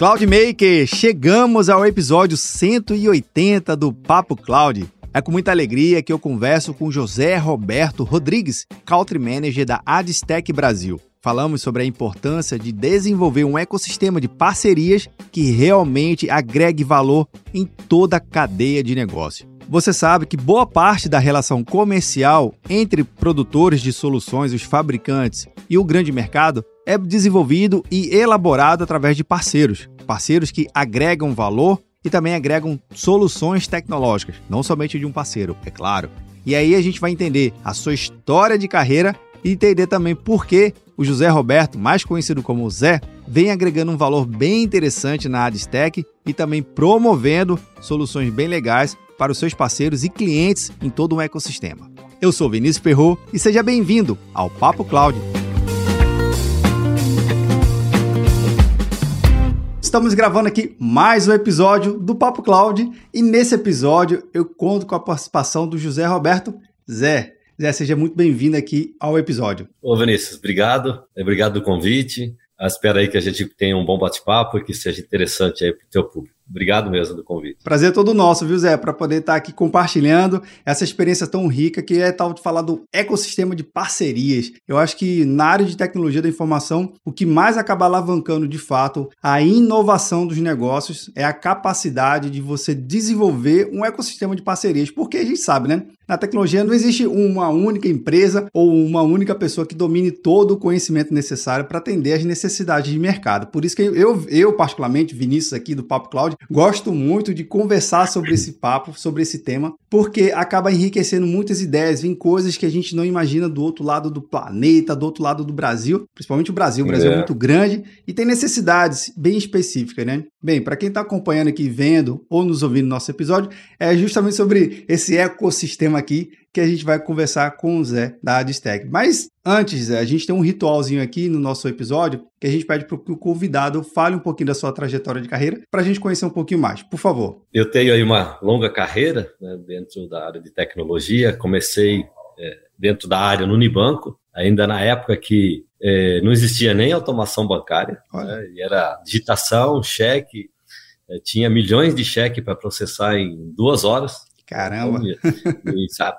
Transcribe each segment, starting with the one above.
Cloudmaker, chegamos ao episódio 180 do Papo Cloud. É com muita alegria que eu converso com José Roberto Rodrigues, Country Manager da Adstec Brasil. Falamos sobre a importância de desenvolver um ecossistema de parcerias que realmente agregue valor em toda a cadeia de negócio. Você sabe que boa parte da relação comercial entre produtores de soluções, os fabricantes e o grande mercado é desenvolvido e elaborado através de parceiros. Parceiros que agregam valor e também agregam soluções tecnológicas, não somente de um parceiro, é claro. E aí a gente vai entender a sua história de carreira e entender também por que o José Roberto, mais conhecido como Zé, vem agregando um valor bem interessante na Adstec e também promovendo soluções bem legais para os seus parceiros e clientes em todo o ecossistema. Eu sou Vinícius Perro e seja bem-vindo ao Papo Cloud. Estamos gravando aqui mais um episódio do Papo Cloud e nesse episódio eu conto com a participação do José Roberto Zé. Zé, seja muito bem-vindo aqui ao episódio. Ô Vinícius, obrigado. Obrigado do convite. Espero aí que a gente tenha um bom bate-papo e que seja interessante aí para o teu público. Obrigado mesmo do convite. Prazer todo nosso, viu, Zé, para poder estar aqui compartilhando essa experiência tão rica que é tal de falar do ecossistema de parcerias. Eu acho que na área de tecnologia da informação, o que mais acaba alavancando de fato a inovação dos negócios é a capacidade de você desenvolver um ecossistema de parcerias, porque a gente sabe, né? Na tecnologia não existe uma única empresa ou uma única pessoa que domine todo o conhecimento necessário para atender às necessidades de mercado. Por isso que eu, eu particularmente, Vinícius aqui do Papo Cloud, Gosto muito de conversar sobre esse papo, sobre esse tema, porque acaba enriquecendo muitas ideias, vem coisas que a gente não imagina do outro lado do planeta, do outro lado do Brasil, principalmente o Brasil. O Brasil é, é muito grande e tem necessidades bem específicas, né? Bem, para quem está acompanhando aqui, vendo ou nos ouvindo no nosso episódio, é justamente sobre esse ecossistema aqui que a gente vai conversar com o Zé da Adstec. Mas antes, Zé, a gente tem um ritualzinho aqui no nosso episódio que a gente pede para que o convidado fale um pouquinho da sua trajetória de carreira para a gente conhecer um pouquinho mais. Por favor. Eu tenho aí uma longa carreira né, dentro da área de tecnologia. Comecei é, dentro da área no Unibanco, ainda na época que é, não existia nem automação bancária, né, e era digitação, cheque, é, tinha milhões de cheques para processar em duas horas. Caramba! E, e, sabe,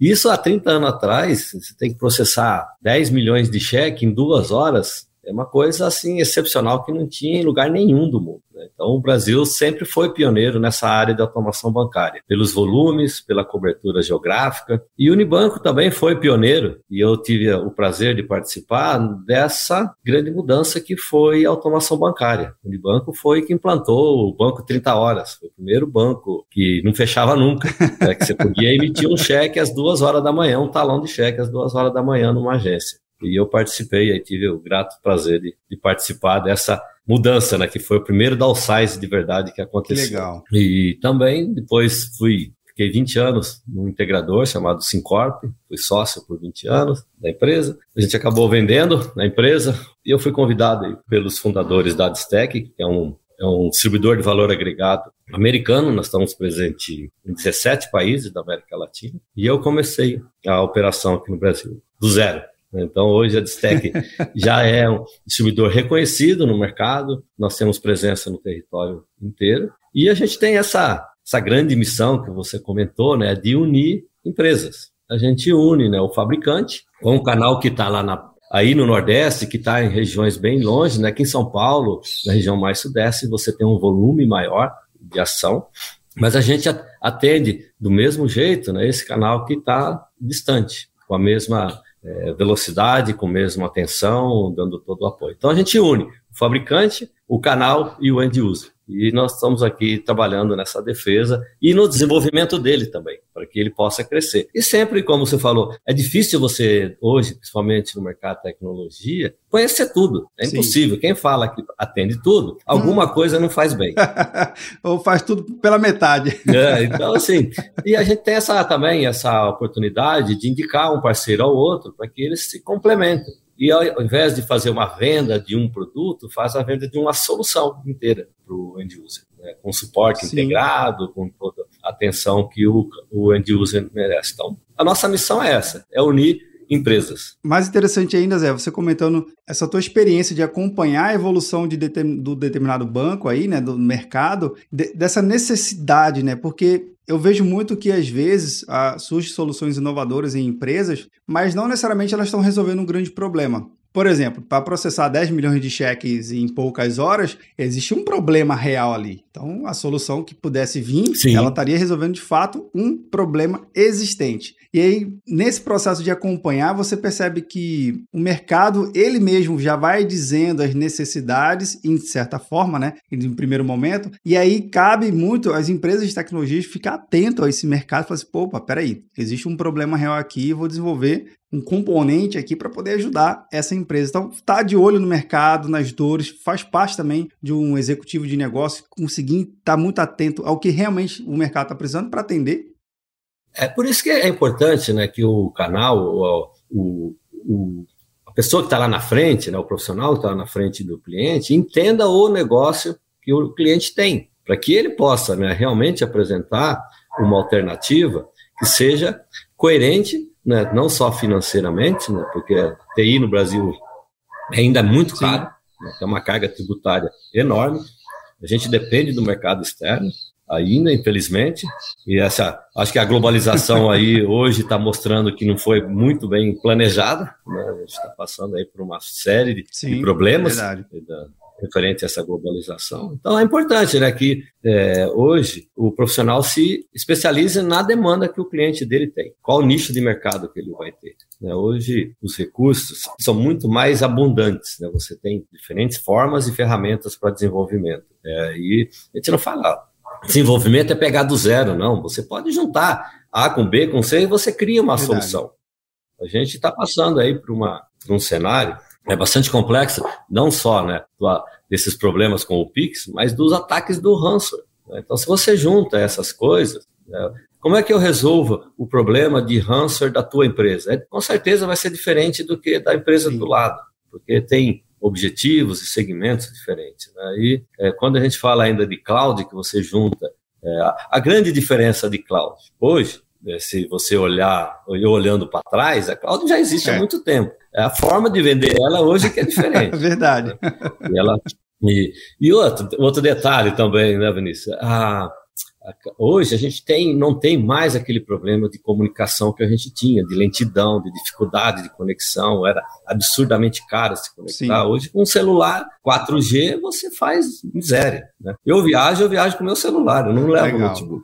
isso há 30 anos atrás, você tem que processar 10 milhões de cheque em duas horas, é uma coisa assim excepcional que não tinha em lugar nenhum do mundo. Né? Então, o Brasil sempre foi pioneiro nessa área de automação bancária, pelos volumes, pela cobertura geográfica. E o Unibanco também foi pioneiro, e eu tive o prazer de participar dessa grande mudança que foi a automação bancária. O Unibanco foi que implantou o banco 30 horas, foi o primeiro banco que não fechava nunca, né? que você podia emitir um cheque às duas horas da manhã, um talão de cheque às duas horas da manhã numa agência. E eu participei, aí tive o grato prazer de, de participar dessa mudança, né? Que foi o primeiro downsize de verdade que aconteceu. Que legal. E também depois fui Fiquei 20 anos num integrador chamado Sincorp, fui sócio por 20 anos da empresa. A gente acabou vendendo na empresa e eu fui convidado pelos fundadores da Adstec, que é um, é um distribuidor de valor agregado americano. Nós estamos presentes em 17 países da América Latina e eu comecei a operação aqui no Brasil, do zero. Então, hoje a Distec já é um distribuidor reconhecido no mercado, nós temos presença no território inteiro. E a gente tem essa, essa grande missão que você comentou, né, de unir empresas. A gente une né, o fabricante com o canal que está lá na, aí no Nordeste, que está em regiões bem longe, né, aqui em São Paulo, na região mais Sudeste, você tem um volume maior de ação, mas a gente atende do mesmo jeito né, esse canal que está distante, com a mesma é, velocidade, com mesma atenção, dando todo o apoio. Então a gente une o fabricante, o canal e o end user. E nós estamos aqui trabalhando nessa defesa e no desenvolvimento dele também, para que ele possa crescer. E sempre, como você falou, é difícil você, hoje, principalmente no mercado de tecnologia, conhecer tudo. É Sim. impossível. Quem fala que atende tudo, alguma hum. coisa não faz bem. Ou faz tudo pela metade. É, então, assim, e a gente tem essa também essa oportunidade de indicar um parceiro ao outro para que eles se complementem. E ao invés de fazer uma venda de um produto, faz a venda de uma solução inteira para o end user, né? com suporte Sim. integrado, com toda a atenção que o, o end user merece. Então, a nossa missão é essa: é unir empresas. Mais interessante ainda, Zé, você comentando essa tua experiência de acompanhar a evolução de determin, do determinado banco aí, né, do mercado, de, dessa necessidade, né, porque eu vejo muito que às vezes surgem soluções inovadoras em empresas, mas não necessariamente elas estão resolvendo um grande problema. Por exemplo, para processar 10 milhões de cheques em poucas horas, existe um problema real ali. Então, a solução que pudesse vir, Sim. ela estaria resolvendo de fato um problema existente. E aí, nesse processo de acompanhar, você percebe que o mercado, ele mesmo já vai dizendo as necessidades, em certa forma, né, em primeiro momento, e aí cabe muito às empresas de tecnologias ficar atento a esse mercado e falar assim, pô, peraí, existe um problema real aqui, vou desenvolver um componente aqui para poder ajudar essa empresa. Então, tá de olho no mercado, nas dores, faz parte também de um executivo de negócio conseguir estar tá muito atento ao que realmente o mercado está precisando para atender é por isso que é importante né, que o canal, o, o, o a pessoa que está lá na frente, né, o profissional que está lá na frente do cliente, entenda o negócio que o cliente tem, para que ele possa né, realmente apresentar uma alternativa que seja coerente, né, não só financeiramente, né, porque TI no Brasil ainda é muito caro, né, é uma carga tributária enorme, a gente depende do mercado externo, ainda, infelizmente. E essa, acho que a globalização aí hoje está mostrando que não foi muito bem planejada. Né? A gente está passando aí por uma série de, Sim, de problemas da, referente a essa globalização. Então é importante, né, que é, hoje o profissional se especialize na demanda que o cliente dele tem. Qual o nicho de mercado que ele vai ter? Né? Hoje os recursos são muito mais abundantes. Né? Você tem diferentes formas e ferramentas para desenvolvimento. É, e a gente não fala Desenvolvimento é pegar do zero, não. Você pode juntar A com B com C e você cria uma Verdade. solução. A gente está passando aí por, uma, por um cenário é bastante complexo, não só né, desses problemas com o Pix, mas dos ataques do ransomware. Né? Então, se você junta essas coisas, né, como é que eu resolvo o problema de ransomware da tua empresa? É, com certeza vai ser diferente do que da empresa do lado, porque tem objetivos e segmentos diferentes. Né? E é, quando a gente fala ainda de cloud, que você junta é, a, grande diferença de cloud hoje, se você olhar, eu olhando para trás, a cloud já existe há é. muito tempo. É a forma de vender ela hoje que é diferente. Verdade. Né? E, ela, e, e outro, outro detalhe também, né, Vinícius? A, Hoje a gente tem, não tem mais aquele problema de comunicação que a gente tinha, de lentidão, de dificuldade de conexão, era absurdamente caro se conectar. Sim. Hoje, com um celular 4G, você faz miséria. Né? Eu viajo, eu viajo com meu celular, eu não levo o notebook.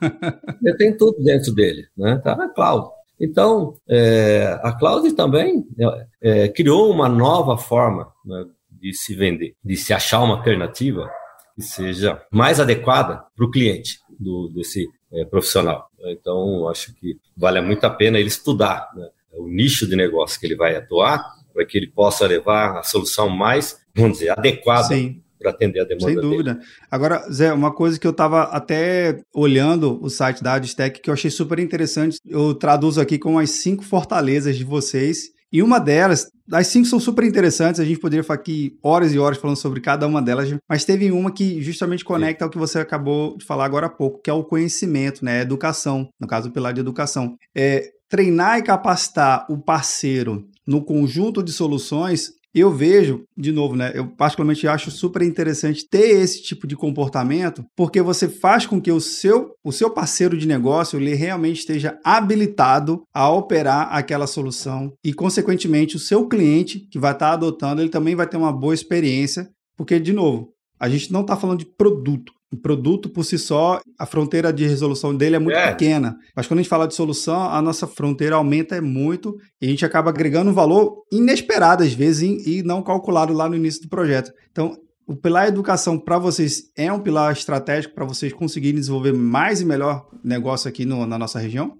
eu tenho tudo dentro dele, né? Tá na cloud. Então, é, a cloud também é, é, criou uma nova forma né, de se vender, de se achar uma alternativa que seja mais adequada para o cliente do, desse é, profissional. Então, acho que vale muito a pena ele estudar né, o nicho de negócio que ele vai atuar, para que ele possa levar a solução mais, vamos dizer, adequada para atender a demanda Sem dúvida. Dele. Agora, Zé, uma coisa que eu estava até olhando o site da Adstec que eu achei super interessante, eu traduzo aqui com as cinco fortalezas de vocês e uma delas, as cinco são super interessantes, a gente poderia ficar aqui horas e horas falando sobre cada uma delas, mas teve uma que justamente conecta ao que você acabou de falar agora há pouco, que é o conhecimento, né? A educação, no caso, o pilar de educação. É, treinar e capacitar o parceiro no conjunto de soluções eu vejo, de novo, né? Eu particularmente acho super interessante ter esse tipo de comportamento, porque você faz com que o seu, o seu parceiro de negócio ele realmente esteja habilitado a operar aquela solução e, consequentemente, o seu cliente que vai estar adotando, ele também vai ter uma boa experiência, porque, de novo, a gente não está falando de produto, o produto por si só, a fronteira de resolução dele é muito é. pequena. Mas quando a gente fala de solução, a nossa fronteira aumenta muito e a gente acaba agregando um valor inesperado às vezes e não calculado lá no início do projeto. Então, o pilar educação para vocês é um pilar estratégico para vocês conseguirem desenvolver mais e melhor negócio aqui no, na nossa região?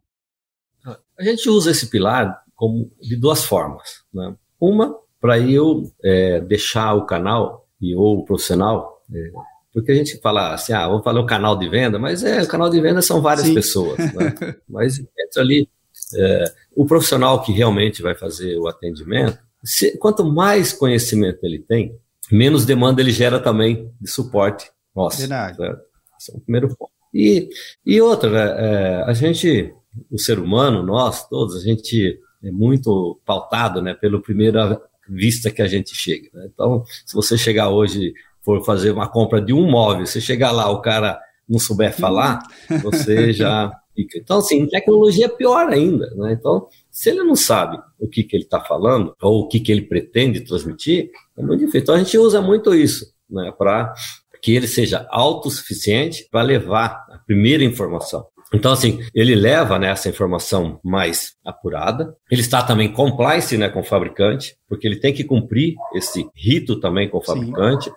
A gente usa esse pilar como de duas formas. Né? Uma, para eu é, deixar o canal e ou o profissional é, porque a gente fala assim, ah, vamos falar o canal de venda, mas é, o canal de venda são várias Sim. pessoas, né? mas entra ali é, o profissional que realmente vai fazer o atendimento, se, quanto mais conhecimento ele tem, menos demanda ele gera também de suporte nosso. Verdade. Certo? Esse é o primeiro ponto. E, e outra, né, é, a gente, o ser humano, nós todos, a gente é muito pautado né, pela primeira vista que a gente chega. Né? Então, se você chegar hoje, for fazer uma compra de um móvel, você chegar lá, o cara não souber falar, você já fica. Então, assim, tecnologia é pior ainda. Né? Então, se ele não sabe o que, que ele está falando, ou o que, que ele pretende transmitir, é muito difícil. Então, a gente usa muito isso né, para que ele seja autossuficiente para levar a primeira informação. Então, assim, ele leva né, essa informação mais apurada. Ele está também compliance né, com o fabricante, porque ele tem que cumprir esse rito também com o fabricante. É,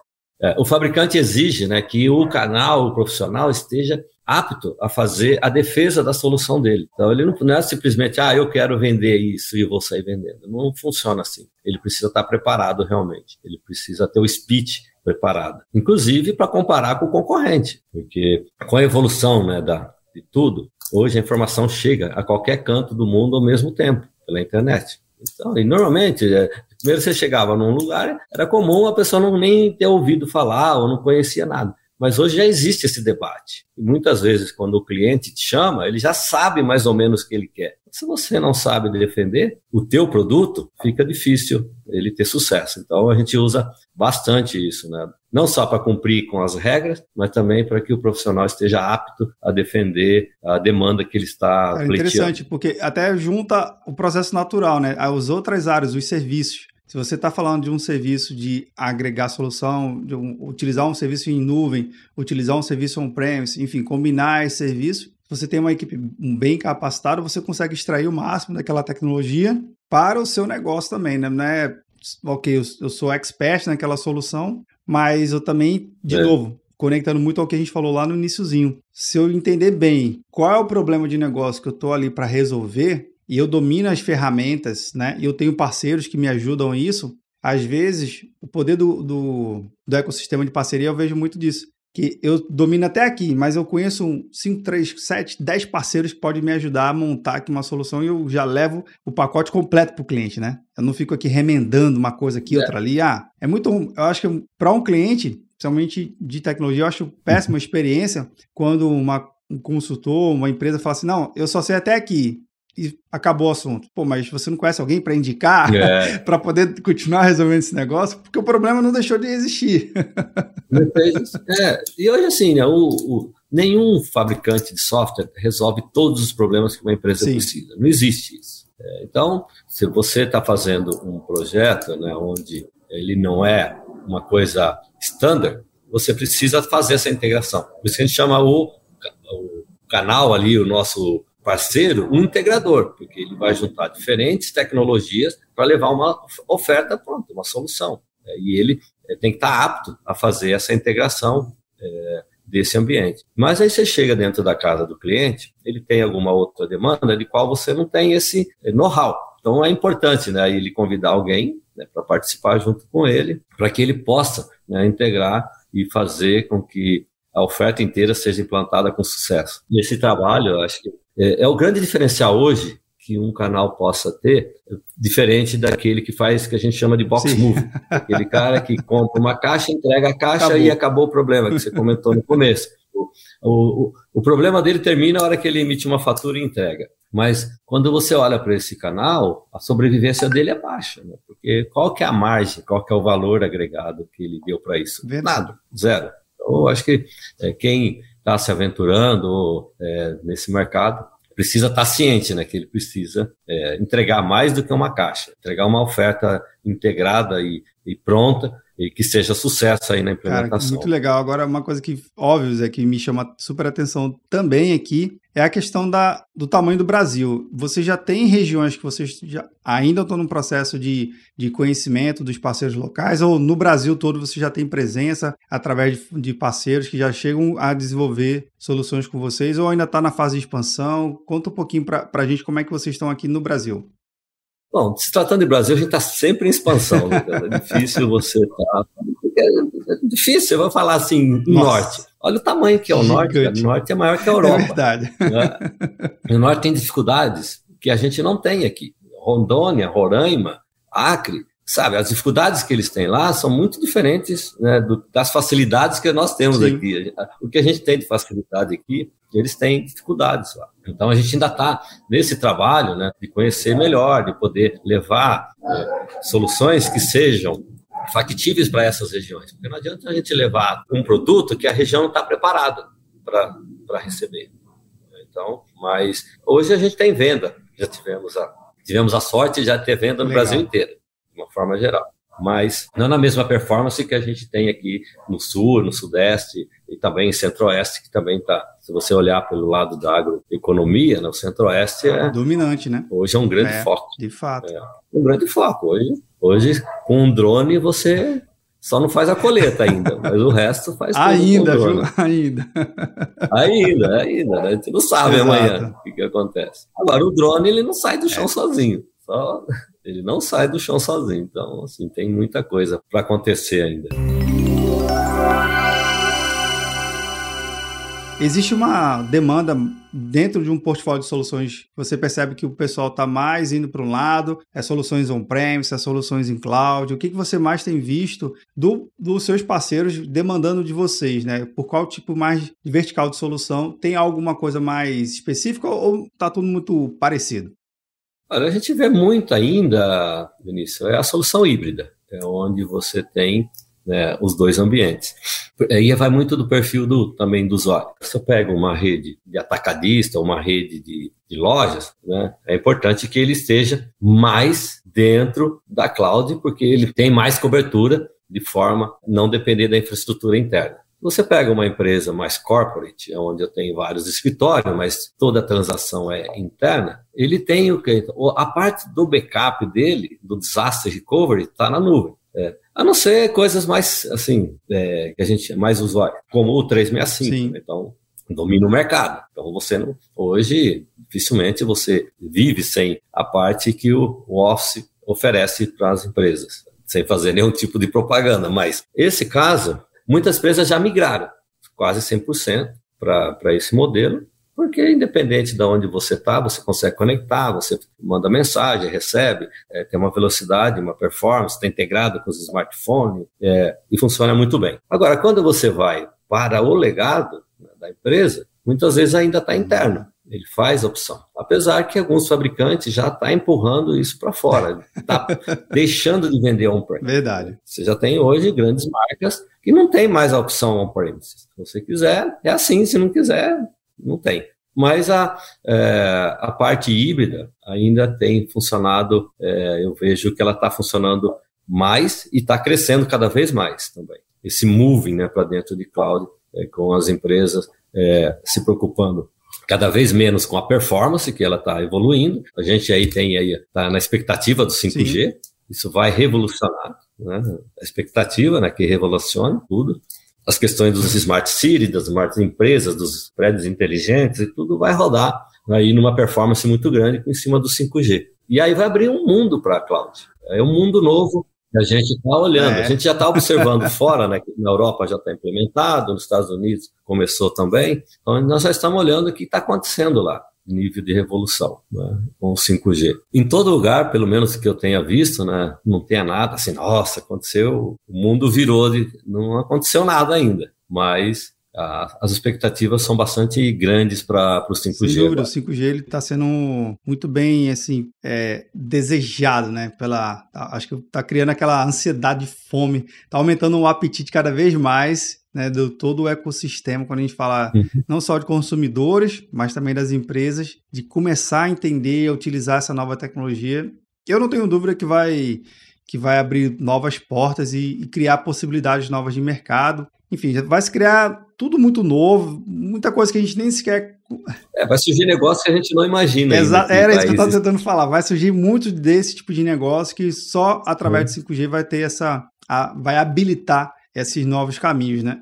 o fabricante exige né, que o canal, o profissional, esteja apto a fazer a defesa da solução dele. Então, ele não, não é simplesmente, ah, eu quero vender isso e vou sair vendendo. Não funciona assim. Ele precisa estar preparado realmente. Ele precisa ter o speech preparado. Inclusive para comparar com o concorrente, porque com a evolução né, da, de tudo, hoje a informação chega a qualquer canto do mundo ao mesmo tempo, pela internet. Então, e normalmente, é, primeiro você chegava num lugar, era comum a pessoa não nem ter ouvido falar ou não conhecia nada. Mas hoje já existe esse debate. E muitas vezes, quando o cliente te chama, ele já sabe mais ou menos o que ele quer. Se você não sabe defender o teu produto, fica difícil ele ter sucesso. Então, a gente usa bastante isso, né? Não só para cumprir com as regras, mas também para que o profissional esteja apto a defender a demanda que ele está é interessante, porque até junta o processo natural, né? As outras áreas, os serviços. Se você está falando de um serviço de agregar solução, de um, utilizar um serviço em nuvem, utilizar um serviço on-premise, enfim, combinar esse serviço, se você tem uma equipe bem capacitada, você consegue extrair o máximo daquela tecnologia para o seu negócio também, né? Não é, ok, eu, eu sou expert naquela solução, mas eu também, de é. novo, conectando muito ao que a gente falou lá no iníciozinho. Se eu entender bem qual é o problema de negócio que eu estou ali para resolver, e eu domino as ferramentas, né? E eu tenho parceiros que me ajudam nisso. Às vezes, o poder do, do, do ecossistema de parceria, eu vejo muito disso. Que eu domino até aqui, mas eu conheço 5, 3, 7, 10 parceiros que podem me ajudar a montar aqui uma solução e eu já levo o pacote completo para o cliente, né? Eu não fico aqui remendando uma coisa aqui, é. outra ali. Ah, é muito. Eu acho que para um cliente, principalmente de tecnologia, eu acho péssima experiência quando uma, um consultor, uma empresa fala assim: não, eu só sei até aqui e acabou o assunto. Pô, mas você não conhece alguém para indicar, é. para poder continuar resolvendo esse negócio? Porque o problema não deixou de existir. é, e hoje, assim, né, o, o, nenhum fabricante de software resolve todos os problemas que uma empresa Sim. precisa. Não existe isso. É, então, se você está fazendo um projeto né, onde ele não é uma coisa standard, você precisa fazer essa integração. Por isso que a gente chama o, o canal ali, o nosso parceiro, um integrador, porque ele vai juntar diferentes tecnologias para levar uma oferta pronta, uma solução. É, e ele é, tem que estar apto a fazer essa integração é, desse ambiente. Mas aí você chega dentro da casa do cliente, ele tem alguma outra demanda de qual você não tem esse know-how. Então é importante né, ele convidar alguém né, para participar junto com ele, para que ele possa né, integrar e fazer com que a oferta inteira seja implantada com sucesso. E esse trabalho, acho que é, é o grande diferencial hoje que um canal possa ter, diferente daquele que faz que a gente chama de box Sim. move. Aquele cara que compra uma caixa, entrega a caixa acabou. e acabou o problema que você comentou no começo. O, o, o problema dele termina na hora que ele emite uma fatura e entrega. Mas quando você olha para esse canal, a sobrevivência dele é baixa, né? porque qual que é a margem, qual que é o valor agregado que ele deu para isso? Verdade. Nada, zero. Então, eu acho que é, quem está se aventurando é, nesse mercado precisa estar tá ciente, né, que ele precisa é, entregar mais do que uma caixa, entregar uma oferta integrada e, e pronta e que seja sucesso aí na implementação. Cara, muito legal. Agora, uma coisa que, óbvio, é que me chama super atenção também aqui é a questão da, do tamanho do Brasil. Você já tem regiões que vocês já, ainda estão no processo de, de conhecimento dos parceiros locais, ou no Brasil todo você já tem presença através de, de parceiros que já chegam a desenvolver soluções com vocês, ou ainda está na fase de expansão? Conta um pouquinho para a gente como é que vocês estão aqui no Brasil. Bom, se tratando de Brasil, a gente está sempre em expansão. Né, é difícil você estar. Tá, é difícil, eu vou falar assim, Nossa. norte. Olha o tamanho que é o norte. O norte é maior que a Europa. É verdade. Né? O norte tem dificuldades que a gente não tem aqui. Rondônia, Roraima, Acre, sabe, as dificuldades que eles têm lá são muito diferentes né, do, das facilidades que nós temos Sim. aqui. O que a gente tem de facilidade aqui, eles têm dificuldades lá. Então a gente ainda está nesse trabalho né, de conhecer melhor, de poder levar é, soluções que sejam factíveis para essas regiões. Porque não adianta a gente levar um produto que a região não está preparada para receber. Então, mas hoje a gente tem venda, já tivemos a, tivemos a sorte de já ter venda no Legal. Brasil inteiro de uma forma geral. Mas não na mesma performance que a gente tem aqui no sul, no sudeste e também em centro-oeste, que também está. Se você olhar pelo lado da agroeconomia, no né, centro-oeste é. Dominante, né? Hoje é um grande é, foco. De fato. É, um grande foco. Hoje, hoje, com um drone, você só não faz a coleta ainda, mas o resto faz tudo Ainda, viu? Ainda. Ainda, ainda. Né? A gente não sabe Exato. amanhã o que, que, acontece. Agora, o drone, ele não sai do chão é. sozinho. Só ele não sai do chão sozinho. Então, assim, tem muita coisa para acontecer ainda. Existe uma demanda dentro de um portfólio de soluções. Você percebe que o pessoal está mais indo para um lado, é soluções on-premise, é soluções em cloud. O que, que você mais tem visto do, dos seus parceiros demandando de vocês, né? Por qual tipo mais vertical de solução? Tem alguma coisa mais específica ou está tudo muito parecido? Olha, a gente vê muito ainda, Vinícius, é a solução híbrida, é onde você tem né, os dois ambientes. Aí vai muito do perfil do, também do usuário. Se eu pego uma rede de atacadista, uma rede de, de lojas, né, é importante que ele esteja mais dentro da cloud, porque ele tem mais cobertura de forma não depender da infraestrutura interna. Você pega uma empresa mais corporate, onde eu tenho vários escritórios, mas toda a transação é interna, ele tem o que? A parte do backup dele, do disaster recovery, está na nuvem. É. A não ser coisas mais, assim, é, que a gente é mais usuário, como o 365. Sim. Então, domina o mercado. Então, você não, hoje, dificilmente você vive sem a parte que o, o Office oferece para as empresas, sem fazer nenhum tipo de propaganda. Mas esse caso, Muitas empresas já migraram, quase 100%, para esse modelo, porque independente de onde você está, você consegue conectar, você manda mensagem, recebe, é, tem uma velocidade, uma performance, está integrado com os smartphones é, e funciona muito bem. Agora, quando você vai para o legado né, da empresa, muitas vezes ainda está interno. Ele faz a opção. Apesar que alguns fabricantes já estão tá empurrando isso para fora, está deixando de vender on-premise. Verdade. Você já tem hoje grandes marcas que não tem mais a opção on-premise. Se você quiser, é assim. Se não quiser, não tem. Mas a, é, a parte híbrida ainda tem funcionado, é, eu vejo que ela está funcionando mais e está crescendo cada vez mais também. Esse moving né, para dentro de cloud, é, com as empresas é, se preocupando cada vez menos com a performance, que ela está evoluindo. A gente aí tem aí, está na expectativa do 5G, Sim. Isso vai revolucionar, né? A expectativa, né, que revolucione tudo. As questões dos smart cities, das smart empresas, dos prédios inteligentes, e tudo vai rodar aí numa performance muito grande em cima do 5G. E aí vai abrir um mundo para a cloud. É um mundo novo a gente está olhando, é. a gente já está observando fora, né? Na Europa já está implementado, nos Estados Unidos começou também. Então nós já estamos olhando o que está acontecendo lá, nível de revolução né, com o 5G. Em todo lugar, pelo menos que eu tenha visto, né, não tenha nada assim, nossa, aconteceu, o mundo virou, de, não aconteceu nada ainda. Mas as expectativas são bastante grandes para o 5G. Sem dúvida, agora. o 5G ele está sendo muito bem assim é, desejado, né? Pela, tá, acho que está criando aquela ansiedade de fome, está aumentando o apetite cada vez mais. Né, do todo o ecossistema, quando a gente fala uhum. não só de consumidores, mas também das empresas, de começar a entender, a utilizar essa nova tecnologia. Eu não tenho dúvida que vai que vai abrir novas portas e, e criar possibilidades novas de mercado. Enfim, vai se criar tudo muito novo, muita coisa que a gente nem sequer. É, vai surgir negócio que a gente não imagina. Exa era isso que eu estava tentando falar. Vai surgir muito desse tipo de negócio que só através hum. do 5G vai ter essa. A, vai habilitar esses novos caminhos, né?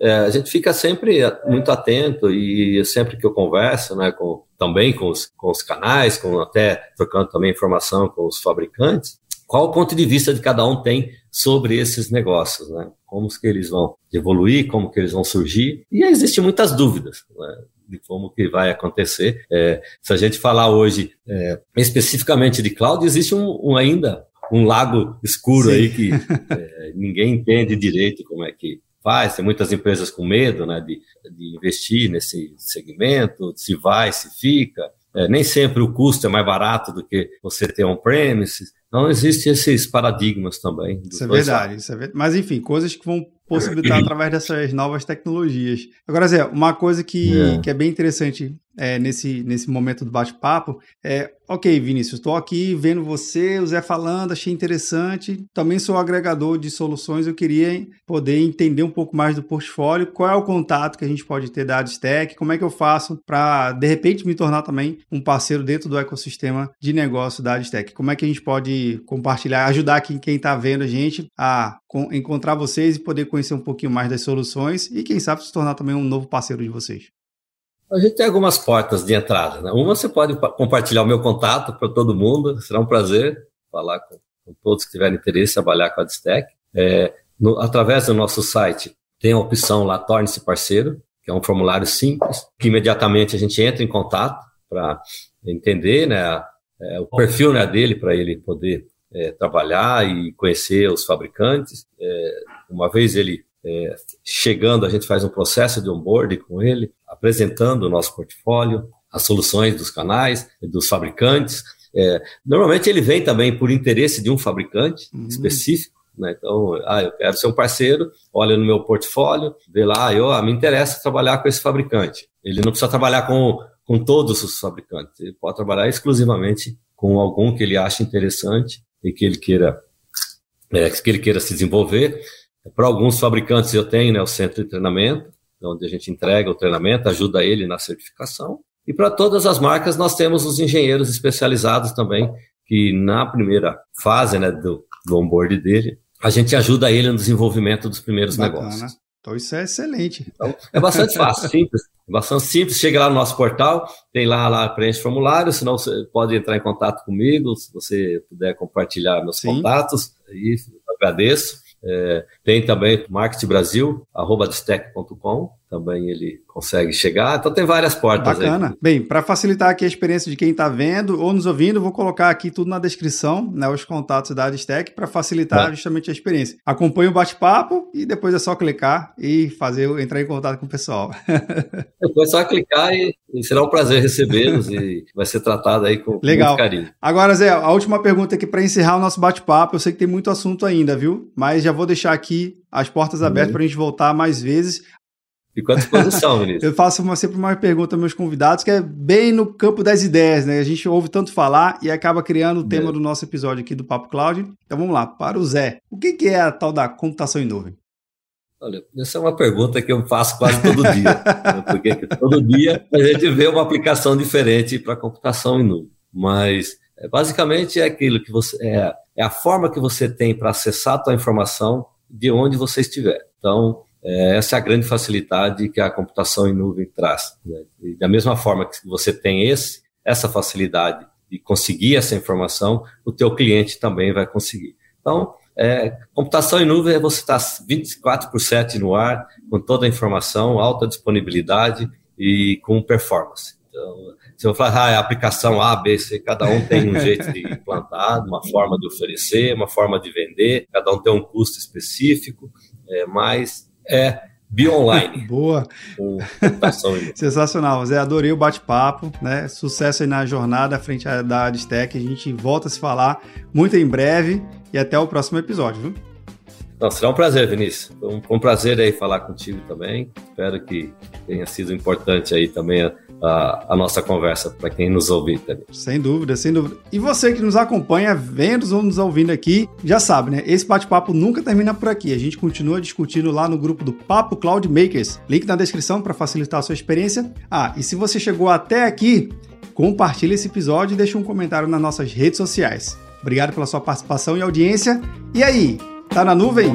é, a gente fica sempre muito atento e sempre que eu converso, né, com, também com os, com os canais, com até trocando também informação com os fabricantes, qual o ponto de vista de cada um tem sobre esses negócios, né? Como que eles vão evoluir, como que eles vão surgir. E existem muitas dúvidas né? de como que vai acontecer. É, se a gente falar hoje é, especificamente de cloud, existe um, um ainda um lago escuro Sim. aí que é, ninguém entende direito como é que faz. Tem muitas empresas com medo né, de, de investir nesse segmento, se vai, se fica. É, nem sempre o custo é mais barato do que você ter on-premises. Então, existem esses paradigmas também. Isso é verdade, isso é verdade. Mas, enfim, coisas que vão possibilitar através dessas novas tecnologias. Agora, Zé, uma coisa que é, que é bem interessante é, nesse, nesse momento do bate-papo é, ok, Vinícius, estou aqui vendo você, o Zé falando, achei interessante. Também sou agregador de soluções, eu queria poder entender um pouco mais do portfólio. Qual é o contato que a gente pode ter da Adstech? Como é que eu faço para, de repente, me tornar também um parceiro dentro do ecossistema de negócio da Adstech? Como é que a gente pode compartilhar, ajudar quem está vendo a gente a encontrar vocês e poder conhecer um pouquinho mais das soluções e, quem sabe, se tornar também um novo parceiro de vocês? A gente tem algumas portas de entrada. Né? Uma, você pode compartilhar o meu contato para todo mundo, será um prazer falar com, com, todos que tiverem interesse em trabalhar com a Distec. É, no, através do nosso site, tem a opção lá, torne-se parceiro, que é um formulário simples, que imediatamente a gente entra em contato para entender né, é, o perfil né, dele, para ele poder é, trabalhar e conhecer os fabricantes. É, uma vez ele é, chegando, a gente faz um processo de onboarding com ele, apresentando o nosso portfólio, as soluções dos canais, dos fabricantes. É, normalmente ele vem também por interesse de um fabricante uhum. específico. Né? Então, ah, eu quero ser um parceiro, olha no meu portfólio, vê lá, eu, ah, me interessa trabalhar com esse fabricante. Ele não precisa trabalhar com, com todos os fabricantes, ele pode trabalhar exclusivamente com algum que ele acha interessante e que ele queira, é, que ele queira se desenvolver. Para alguns fabricantes eu tenho né, o centro de treinamento, onde a gente entrega o treinamento, ajuda ele na certificação. E para todas as marcas nós temos os engenheiros especializados também, que na primeira fase né, do, do onboard dele, a gente ajuda ele no desenvolvimento dos primeiros Bacana. negócios. Então isso é excelente. Então, é bastante fácil, simples. É bastante simples. Chega lá no nosso portal, tem lá, lá preenche formulário, senão você pode entrar em contato comigo, se você puder compartilhar meus Sim. contatos, aí agradeço. É, tem também Marketing Brasil, arroba destec.com, também ele consegue chegar. Então tem várias portas Bacana. Aí. Bem, para facilitar aqui a experiência de quem está vendo ou nos ouvindo, vou colocar aqui tudo na descrição, né, os contatos da Adstec para facilitar é. justamente a experiência. Acompanhe o bate-papo e depois é só clicar e fazer entrar em contato com o pessoal. Depois é só clicar e, e será um prazer recebê-los e vai ser tratado aí com Legal. carinho. Agora, Zé, a última pergunta aqui para encerrar o nosso bate-papo. Eu sei que tem muito assunto ainda, viu? Mas já vou deixar aqui as portas abertas uhum. para a gente voltar mais vezes. Fico à disposição, Vinícius. eu faço uma, sempre uma pergunta aos meus convidados, que é bem no campo das ideias, né? A gente ouve tanto falar e acaba criando o tema é. do nosso episódio aqui do Papo Cloud. Então vamos lá, para o Zé. O que, que é a tal da computação em nuvem? Olha, essa é uma pergunta que eu faço quase todo dia, né? porque todo dia a gente vê uma aplicação diferente para computação em nuvem. Mas é, basicamente é aquilo que você é, é a forma que você tem para acessar a tua informação de onde você estiver. Então, é, essa é a grande facilidade que a computação em nuvem traz. Né? E da mesma forma que você tem esse, essa facilidade de conseguir essa informação, o teu cliente também vai conseguir. Então, é, computação em nuvem é você estar 24 por 7 no ar, com toda a informação, alta disponibilidade e com performance. Então, se eu falar, ah, é aplicação A, B, C, cada um tem um jeito de implantar, uma forma de oferecer, uma forma de vender, cada um tem um custo específico, é, mas é Be Online. Boa. Sensacional, Zé. Adorei o bate-papo, né? Sucesso aí na jornada à frente da Adstec. A gente volta a se falar muito em breve e até o próximo episódio, viu? Não, será um prazer, Vinícius. Foi um, um prazer aí falar contigo também. Espero que tenha sido importante aí também a, a nossa conversa para quem nos ouvir também. Sem dúvida, sem dúvida. E você que nos acompanha, vendo ou nos ouvindo aqui, já sabe, né? Esse bate-papo nunca termina por aqui. A gente continua discutindo lá no grupo do Papo Cloud Makers. Link na descrição para facilitar a sua experiência. Ah, e se você chegou até aqui, compartilhe esse episódio e deixe um comentário nas nossas redes sociais. Obrigado pela sua participação e audiência. E aí, tá na nuvem?